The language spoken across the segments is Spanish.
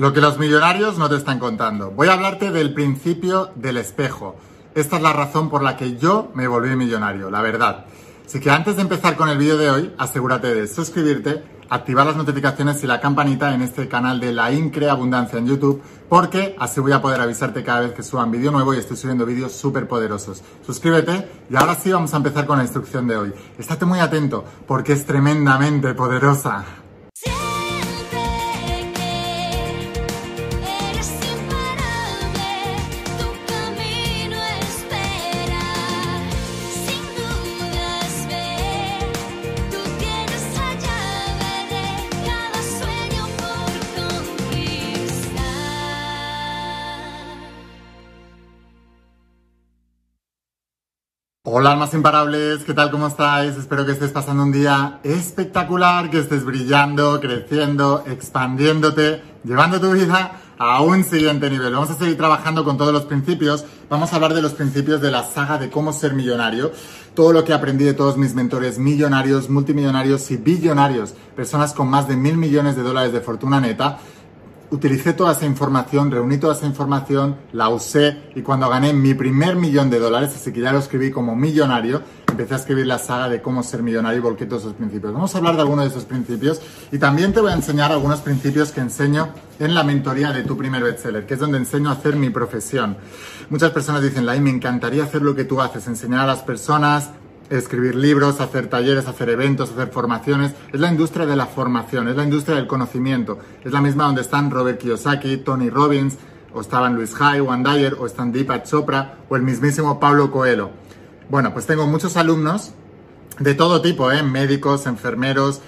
Lo que los millonarios no te están contando. Voy a hablarte del principio del espejo. Esta es la razón por la que yo me volví millonario, la verdad. Así que antes de empezar con el vídeo de hoy, asegúrate de suscribirte, activar las notificaciones y la campanita en este canal de La Incre Abundancia en YouTube, porque así voy a poder avisarte cada vez que suban vídeo nuevo y estoy subiendo vídeos súper poderosos. Suscríbete y ahora sí vamos a empezar con la instrucción de hoy. Estate muy atento porque es tremendamente poderosa. Hola almas imparables, ¿qué tal? ¿Cómo estáis? Espero que estés pasando un día espectacular, que estés brillando, creciendo, expandiéndote, llevando tu vida a un siguiente nivel. Vamos a seguir trabajando con todos los principios. Vamos a hablar de los principios de la saga de cómo ser millonario. Todo lo que aprendí de todos mis mentores millonarios, multimillonarios y billonarios, personas con más de mil millones de dólares de fortuna neta utilicé toda esa información, reuní toda esa información, la usé y cuando gané mi primer millón de dólares, así que ya lo escribí como millonario, empecé a escribir la saga de cómo ser millonario y volqué todos esos principios. Vamos a hablar de algunos de esos principios y también te voy a enseñar algunos principios que enseño en la mentoría de tu primer bestseller, que es donde enseño a hacer mi profesión. Muchas personas dicen, Lai, me encantaría hacer lo que tú haces, enseñar a las personas, escribir libros, hacer talleres, hacer eventos, hacer formaciones. Es la industria de la formación, es la industria del conocimiento. Es la misma donde están Robert Kiyosaki, Tony Robbins, o estaban Luis Hay, Juan Dyer, o están Deepak Chopra, o el mismísimo Pablo Coelho. Bueno, pues tengo muchos alumnos de todo tipo, ¿eh? médicos, enfermeros,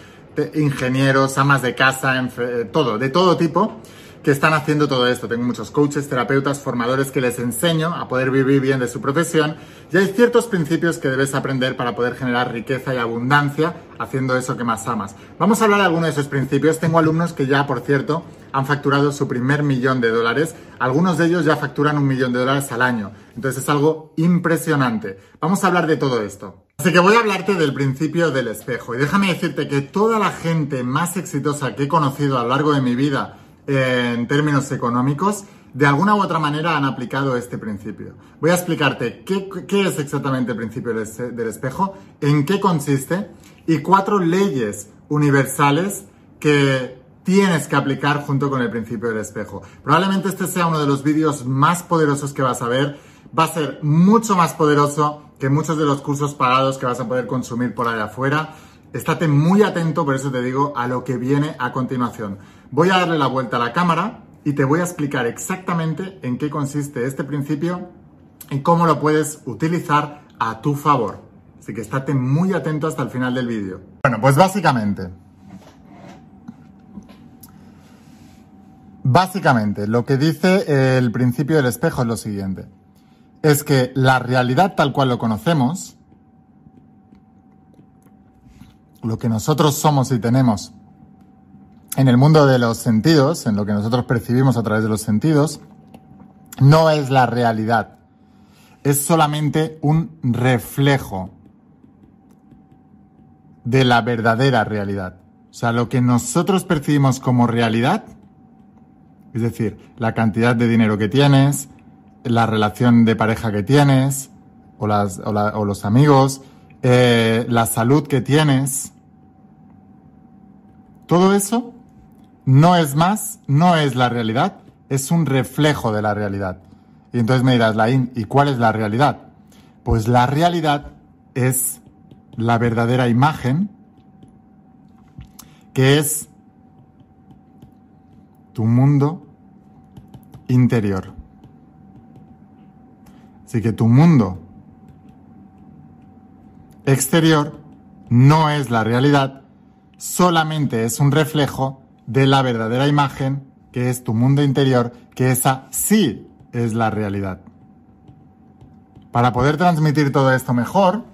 ingenieros, amas de casa, todo, de todo tipo que están haciendo todo esto. Tengo muchos coaches, terapeutas, formadores que les enseño a poder vivir bien de su profesión y hay ciertos principios que debes aprender para poder generar riqueza y abundancia haciendo eso que más amas. Vamos a hablar de algunos de esos principios. Tengo alumnos que ya, por cierto, han facturado su primer millón de dólares. Algunos de ellos ya facturan un millón de dólares al año. Entonces es algo impresionante. Vamos a hablar de todo esto. Así que voy a hablarte del principio del espejo. Y déjame decirte que toda la gente más exitosa que he conocido a lo largo de mi vida, en términos económicos, de alguna u otra manera han aplicado este principio. Voy a explicarte qué, es exactamente el principio del espejo, en qué consiste y cuatro leyes universales que tienes que aplicar junto con el principio del espejo. Probablemente este sea uno de los vídeos más poderosos que vas a ver. Va a ser mucho más poderoso que muchos de los cursos pagados que vas a poder consumir por allá afuera. Estate muy atento, por eso te digo, a lo que viene a continuación. Voy a darle la vuelta a la cámara y te voy a explicar exactamente en qué consiste este principio y cómo lo puedes utilizar a tu favor. Así que estate muy atento hasta el final del vídeo. Bueno, pues básicamente, básicamente lo que dice el principio del espejo es lo siguiente. Es que la realidad tal cual lo conocemos, lo que nosotros somos y tenemos en el mundo de los sentidos, en lo que nosotros percibimos a través de los sentidos, no es la realidad. Es solamente un reflejo de la verdadera realidad. O sea, lo que nosotros percibimos como realidad, es decir, la cantidad de dinero que tienes, la relación de pareja que tienes, o, los amigos, eh, la salud que tienes, todo eso no es más, no es la realidad, es un reflejo de la realidad. Y entonces me dirás, Laín, ¿y cuál es la realidad? Pues la realidad es la verdadera imagen, que es tu mundo interior. Así que tu mundo exterior no es la realidad, solamente es un reflejo de la verdadera imagen, que es tu mundo interior, que esa sí es la realidad. Para poder transmitir todo esto mejor,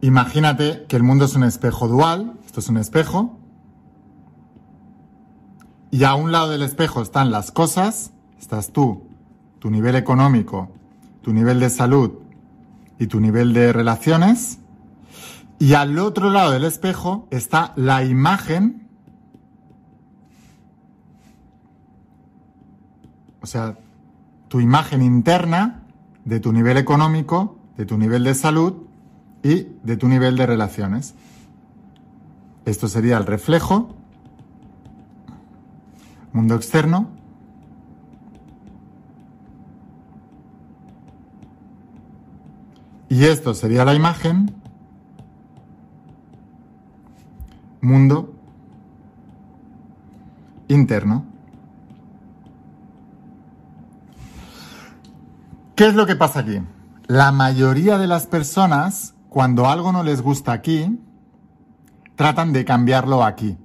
imagínate que el mundo es un espejo dual, esto es un espejo, y a un lado del espejo están las cosas, estás tú, tu nivel económico, tu nivel de salud y tu nivel de relaciones. Y al otro lado del espejo está la imagen, o sea, tu imagen interna de tu nivel económico, de tu nivel de salud y de tu nivel de relaciones. Esto sería el reflejo, mundo externo, Y esto sería la imagen, mundo interno. ¿Qué es lo que pasa aquí? La mayoría de las personas, cuando algo no les gusta aquí, tratan de cambiarlo aquí.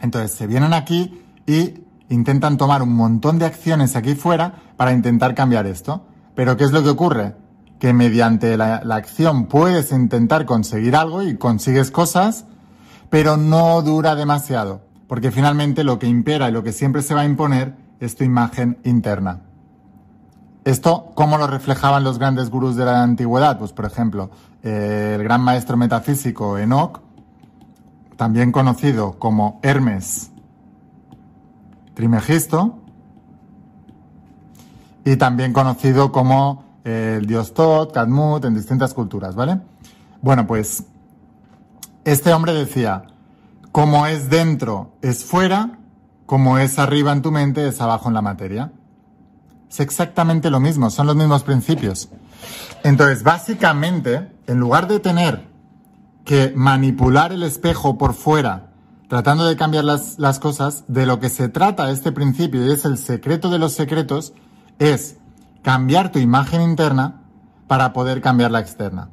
Entonces se vienen aquí y intentan tomar un montón de acciones aquí fuera para intentar cambiar esto. Pero ¿qué es lo que ocurre? Que mediante la, acción puedes intentar conseguir algo y consigues cosas, pero no dura demasiado, porque finalmente lo que impera y lo que siempre se va a imponer es tu imagen interna. Esto, ¿cómo lo reflejaban los grandes gurús de la antigüedad? Pues, por ejemplo, eh, el gran maestro metafísico Enoch, también conocido como Hermes Trimegisto, y también conocido como el dios Tot, Kadmut, en distintas culturas, ¿vale? Bueno, pues este hombre decía, como es dentro, es fuera, como es arriba en tu mente, es abajo en la materia. Es exactamente lo mismo, son los mismos principios. Entonces, básicamente, en lugar de tener que manipular el espejo por fuera, tratando de cambiar las, las cosas, de lo que se trata este principio, y es el secreto de los secretos, es cambiar tu imagen interna para poder cambiar la externa.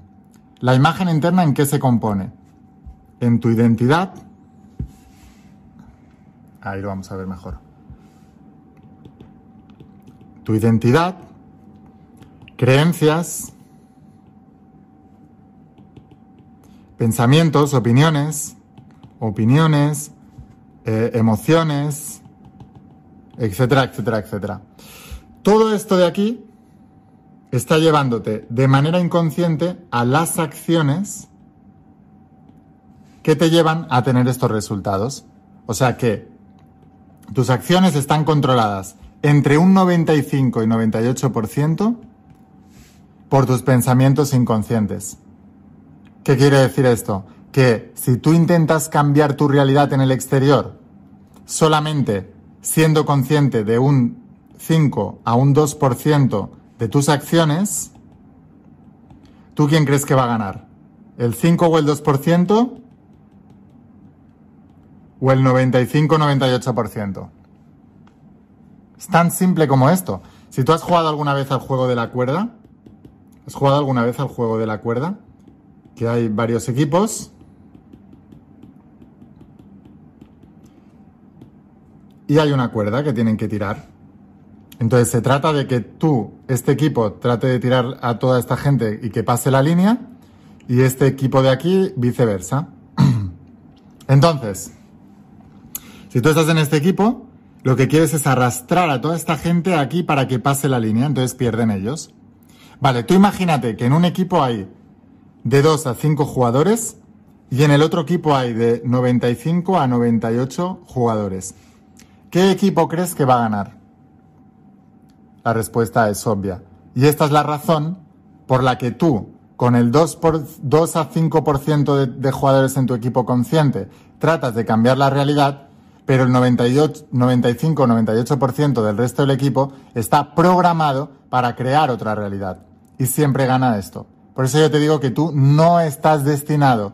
La imagen interna en qué se compone? En tu identidad. Ahí lo vamos a ver mejor tu identidad, creencias, pensamientos, opiniones, opiniones, eh, emociones, etcétera, etcétera, etcétera. Todo esto de aquí está llevándote de manera inconsciente a las acciones que te llevan a tener estos resultados. O sea que tus acciones están controladas entre un 95 y 98% por tus pensamientos inconscientes. ¿Qué quiere decir esto? Que si tú intentas cambiar tu realidad en el exterior solamente siendo consciente de un 5 a un 2% de tus acciones, ¿tú quién crees que va a ganar? ¿El 5 o el 2%? ¿O el 95-98%? Es tan simple como esto. Si tú has jugado alguna vez al juego de la cuerda, ¿has jugado alguna vez al juego de la cuerda? Que hay varios equipos. Y hay una cuerda que tienen que tirar. Entonces se trata de que tú, este equipo, trate de tirar a toda esta gente y que pase la línea. Y este equipo de aquí, viceversa. Entonces, si tú estás en este equipo, lo que quieres es arrastrar a toda esta gente aquí para que pase la línea, entonces pierden ellos. Vale, tú imagínate que en un equipo hay de 2 a 5 jugadores y en el otro equipo hay de 95 a 98 jugadores. ¿Qué equipo crees que va a ganar? La respuesta es obvia. Y esta es la razón por la que tú, con el 2, por, 2 a 5% de, de jugadores en tu equipo consciente, tratas de cambiar la realidad pero el 95-98% del resto del equipo está programado para crear otra realidad. Y siempre gana esto. Por eso yo te digo que tú no estás destinado,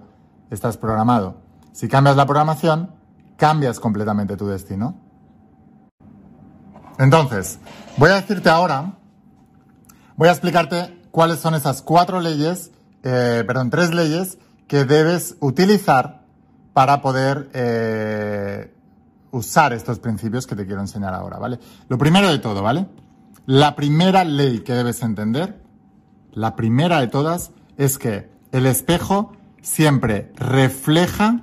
estás programado. Si cambias la programación, cambias completamente tu destino. Entonces, voy a decirte ahora, voy a explicarte cuáles son esas cuatro leyes, eh, perdón, tres leyes que debes utilizar para poder eh, usar estos principios que te quiero enseñar ahora, ¿vale? Lo primero de todo, ¿vale? La primera ley que debes entender, la primera de todas, es que el espejo siempre refleja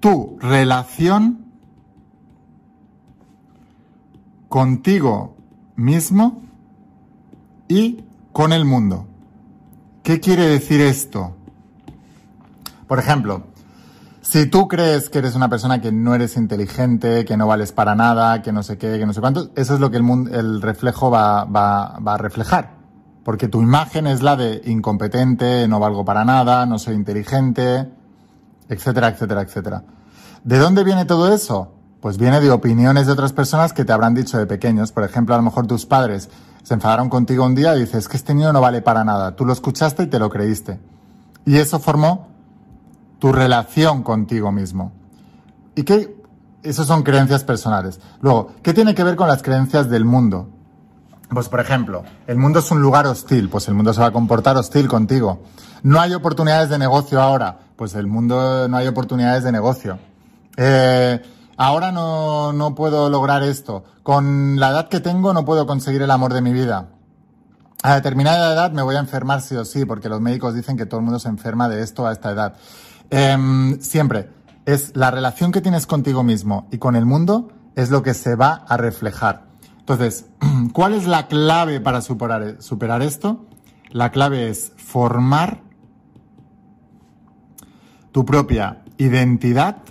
tu relación contigo mismo y con el mundo. ¿Qué quiere decir esto? Por ejemplo, Si tú crees que eres una persona que no eres inteligente, que no vales para nada, que no sé qué, que no sé cuánto, eso es lo que el, mundo, el reflejo va, va, va a reflejar. Porque tu imagen es la de incompetente, no valgo para nada, no soy inteligente, etcétera, etcétera, etcétera. ¿De dónde viene todo eso? Pues viene de opiniones de otras personas que te habrán dicho de pequeños. Por ejemplo, a lo mejor tus padres se enfadaron contigo un día y dices que este niño no vale para nada. Tú lo escuchaste y te lo creíste. Y eso formó tu relación contigo mismo. ¿Y qué? Eso son creencias personales. Luego, ¿qué tiene que ver con las creencias del mundo? Pues, por ejemplo, el mundo es un lugar hostil, pues el mundo se va a comportar hostil contigo. No hay oportunidades de negocio ahora, pues el mundo no hay oportunidades de negocio. Eh, ahora no, no puedo lograr esto. Con la edad que tengo no puedo conseguir el amor de mi vida. A determinada edad me voy a enfermar sí o sí, porque los médicos dicen que todo el mundo se enferma de esto a esta edad. Em, siempre, es la relación que tienes contigo mismo y con el mundo es lo que se va a reflejar. Entonces, ¿cuál es la clave para superar, superar esto? La clave es formar tu propia identidad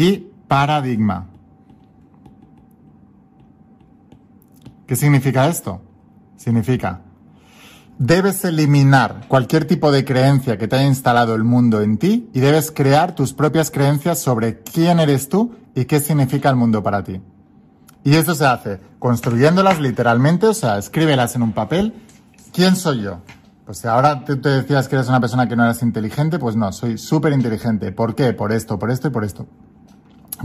y paradigma. ¿Qué significa esto? Significa Debes eliminar cualquier tipo de creencia que te haya instalado el mundo en ti y debes crear tus propias creencias sobre quién eres tú y qué significa el mundo para ti. Y eso se hace construyéndolas literalmente, o sea, escríbelas en un papel. ¿Quién soy yo? Pues si ahora tú te decías que eres una persona que no eres inteligente, pues no, soy súper inteligente. ¿Por qué? Por esto, por esto y por esto.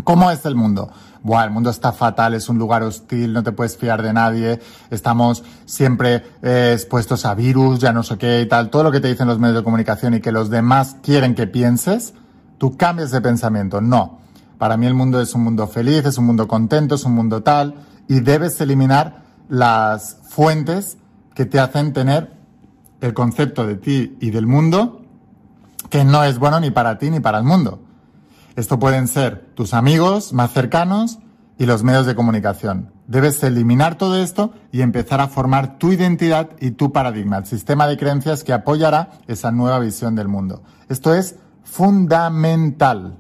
¿Cómo es el mundo? Buah, el mundo está fatal, es un lugar hostil, no te puedes fiar de nadie, estamos siempre eh, expuestos a virus, ya no sé qué y tal, todo lo que te dicen los medios de comunicación y que los demás quieren que pienses, tú cambies de pensamiento. No. Para mí el mundo es un mundo feliz, es un mundo contento, es un mundo tal, y debes eliminar las fuentes que te hacen tener el concepto de ti y del mundo que no es bueno ni para ti ni para el mundo. Esto pueden ser tus amigos más cercanos y los medios de comunicación. Debes eliminar todo esto y empezar a formar tu identidad y tu paradigma, el sistema de creencias que apoyará esa nueva visión del mundo. Esto es fundamental.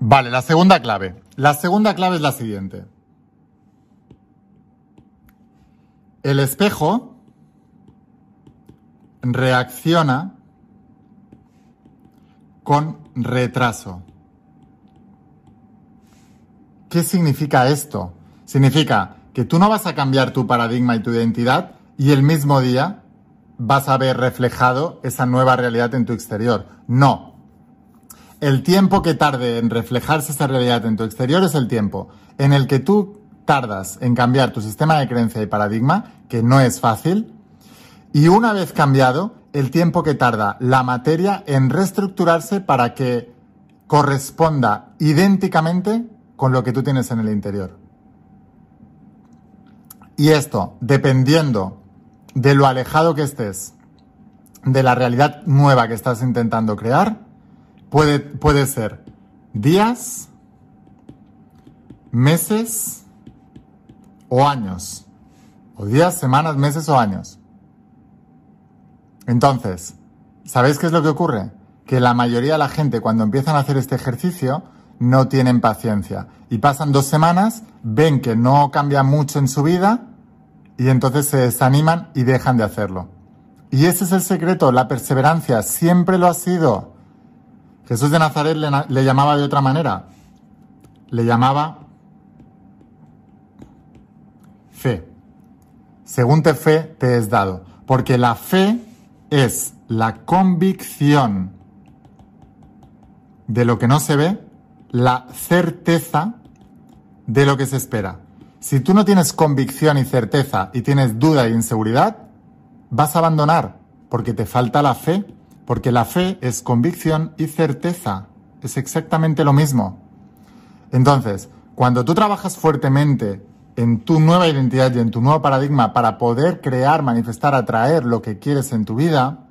Vale, la segunda clave. La segunda clave es la siguiente. El espejo reacciona con retraso. ¿Qué significa esto? Significa que tú no vas a cambiar tu paradigma y tu identidad y el mismo día vas a ver reflejado esa nueva realidad en tu exterior. No. El tiempo que tarde en reflejarse esa realidad en tu exterior es el tiempo en el que tú tardas en cambiar tu sistema de creencia y paradigma, que no es fácil, y una vez cambiado, el tiempo que tarda la materia en reestructurarse para que corresponda idénticamente con lo que tú tienes en el interior. Y esto, dependiendo de lo alejado que estés de la realidad nueva que estás intentando crear, puede, puede ser días, meses o años. O días, semanas, meses o años. Entonces, ¿sabéis qué es lo que ocurre? Que la mayoría de la gente cuando empiezan a hacer este ejercicio no tienen paciencia y pasan dos semanas, ven que no cambia mucho en su vida y entonces se desaniman y dejan de hacerlo. Y ese es el secreto, la perseverancia siempre lo ha sido. Jesús de Nazaret le, llamaba de otra manera, le llamaba fe. Según te fe te es dado, porque la fe es la convicción de lo que no se ve, la certeza de lo que se espera. Si tú no tienes convicción y certeza y tienes duda e inseguridad, vas a abandonar porque te falta la fe, porque la fe es convicción y certeza. Es exactamente lo mismo. Entonces, cuando tú trabajas fuertemente en tu nueva identidad y en tu nuevo paradigma para poder crear, manifestar, atraer lo que quieres en tu vida,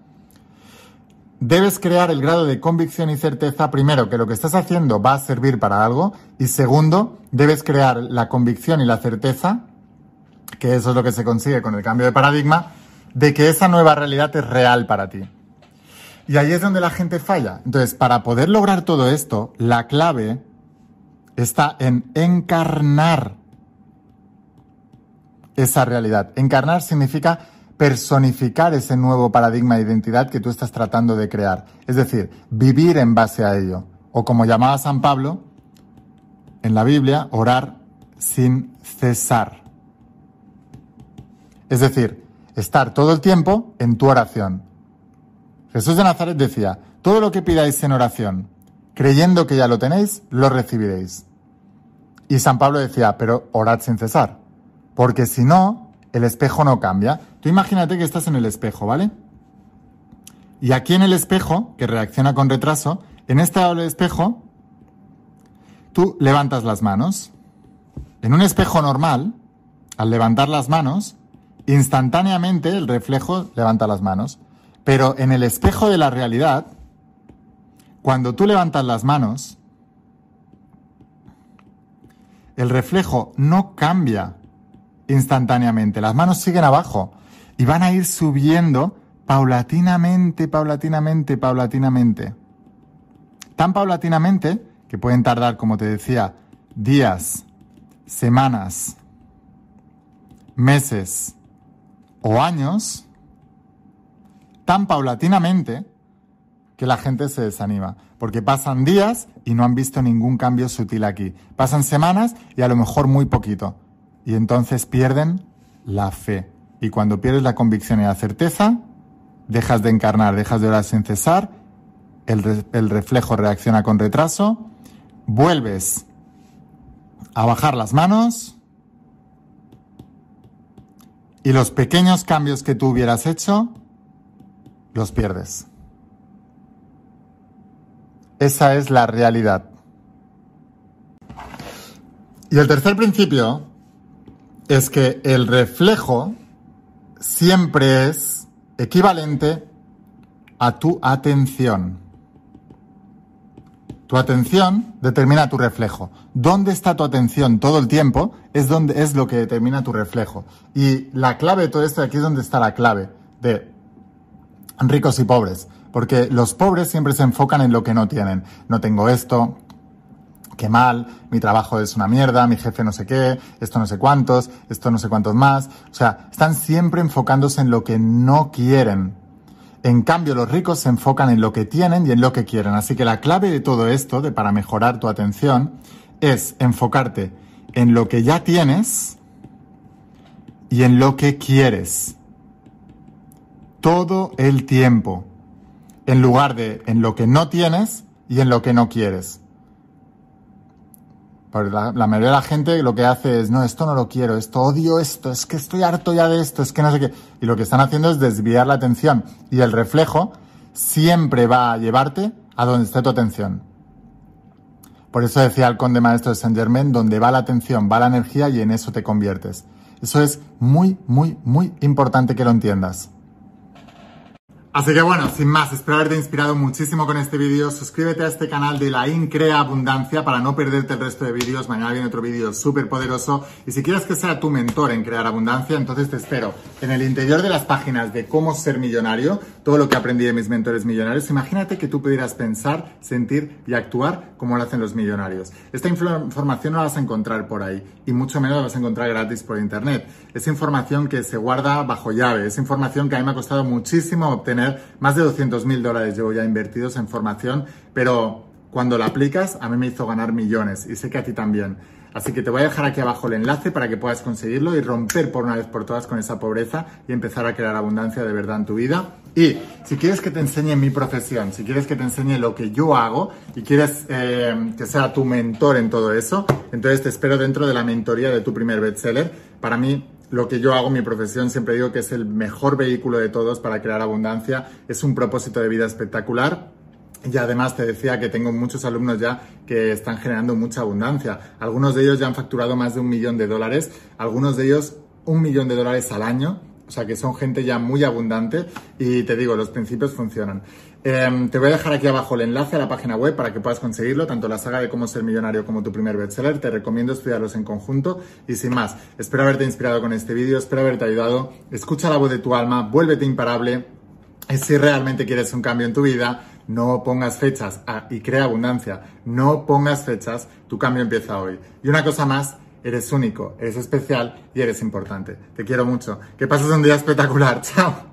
debes crear el grado de convicción y certeza, primero, que lo que estás haciendo va a servir para algo, y segundo, debes crear la convicción y la certeza, que eso es lo que se consigue con el cambio de paradigma, de que esa nueva realidad es real para ti. Y ahí es donde la gente falla. Entonces, para poder lograr todo esto, la clave está en encarnar esa realidad. Encarnar significa personificar ese nuevo paradigma de identidad que tú estás tratando de crear. Es decir, vivir en base a ello. O como llamaba San Pablo en la Biblia, orar sin cesar. Es decir, estar todo el tiempo en tu oración. Jesús de Nazaret decía, todo lo que pidáis en oración, creyendo que ya lo tenéis, lo recibiréis. Y San Pablo decía, pero orad sin cesar, porque si no, el espejo no cambia. Tú imagínate que estás en el espejo, ¿vale? Y aquí en el espejo, que reacciona con retraso, en este lado espejo, tú levantas las manos. En un espejo normal, al levantar las manos, instantáneamente el reflejo levanta las manos. Pero en el espejo de la realidad, cuando tú levantas las manos, el reflejo no cambia instantáneamente. Las manos siguen abajo y van a ir subiendo paulatinamente, paulatinamente, paulatinamente. Tan paulatinamente que pueden tardar, como te decía, días, semanas, meses o años, tan paulatinamente que la gente se desanima, porque pasan días y no han visto ningún cambio sutil aquí. Pasan semanas y a lo mejor muy poquito. Y entonces pierden la fe. Y cuando pierdes la convicción y la certeza, dejas de encarnar, dejas de orar sin cesar, el, el reflejo reacciona con retraso, vuelves a bajar las manos y los pequeños cambios que tú hubieras hecho los pierdes. Esa es la realidad. Y el tercer principio es que el reflejo siempre es equivalente a tu atención. Tu atención determina tu reflejo. ¿Dónde está tu atención todo el tiempo? Es, donde, es lo que determina tu reflejo. Y la clave de todo esto, aquí es donde está la clave de ricos y pobres, porque los pobres siempre se enfocan en lo que no tienen. No tengo esto, qué mal, mi trabajo es una mierda, mi jefe no sé qué, esto no sé cuántos, esto no sé cuántos más. O sea, están siempre enfocándose en lo que no quieren. En cambio, los ricos se enfocan en lo que tienen y en lo que quieren. Así que la clave de todo esto, de para mejorar tu atención, es enfocarte en lo que ya tienes y en lo que quieres todo el tiempo, en lugar de en lo que no tienes y en lo que no quieres. La, la, mayoría de la gente lo que hace es, no, esto no lo quiero, esto odio esto, es que estoy harto ya de esto, es que no sé qué. Y lo que están haciendo es desviar la atención. Y el reflejo siempre va a llevarte a donde esté tu atención. Por eso decía el conde maestro de Saint Germain, donde va la atención, va la energía y en eso te conviertes. Eso es muy, muy, muy importante que lo entiendas. Así que bueno, sin más, espero haberte inspirado muchísimo con este vídeo. Suscríbete a este canal de la Increa Abundancia para no perderte el resto de vídeos. Mañana viene otro vídeo súper poderoso. Y si quieres que sea tu mentor en crear abundancia, entonces te espero en el interior de las páginas de cómo ser millonario, todo lo que aprendí de mis mentores millonarios. Imagínate que tú pudieras pensar, sentir y actuar como lo hacen los millonarios. Esta información no la vas a encontrar por ahí y mucho menos la vas a encontrar gratis por internet. Es información que se guarda bajo llave. Es información que a mí me ha costado muchísimo obtener más de 200 mil dólares llevo ya invertidos en formación, pero cuando la aplicas a mí me hizo ganar millones y sé que a ti también. Así que te voy a dejar aquí abajo el enlace para que puedas conseguirlo y romper por una vez por todas con esa pobreza y empezar a crear abundancia de verdad en tu vida. Y si quieres que te enseñe mi profesión, si quieres que te enseñe lo que yo hago y quieres eh, que sea tu mentor en todo eso, entonces te espero dentro de la mentoría de tu primer bestseller. Para mí lo que yo hago, mi profesión, siempre digo que es el mejor vehículo de todos para crear abundancia. Es un propósito de vida espectacular. Y además te decía que tengo muchos alumnos ya que están generando mucha abundancia. Algunos de ellos ya han facturado más de un millón de dólares, algunos de ellos un millón de dólares al año. O sea que son gente ya muy abundante y te digo, los principios funcionan. Eh, te voy a dejar aquí abajo el enlace a la página web para que puedas conseguirlo, tanto la saga de cómo ser millonario como tu primer bestseller. Te recomiendo estudiarlos en conjunto y sin más, espero haberte inspirado con este vídeo, espero haberte ayudado. Escucha la voz de tu alma, vuélvete imparable. Y si realmente quieres un cambio en tu vida, no pongas fechas ah, y crea abundancia. No pongas fechas, tu cambio empieza hoy. Y una cosa más, Eres único, eres especial y eres importante. Te quiero mucho. Que pases un día espectacular. Chao.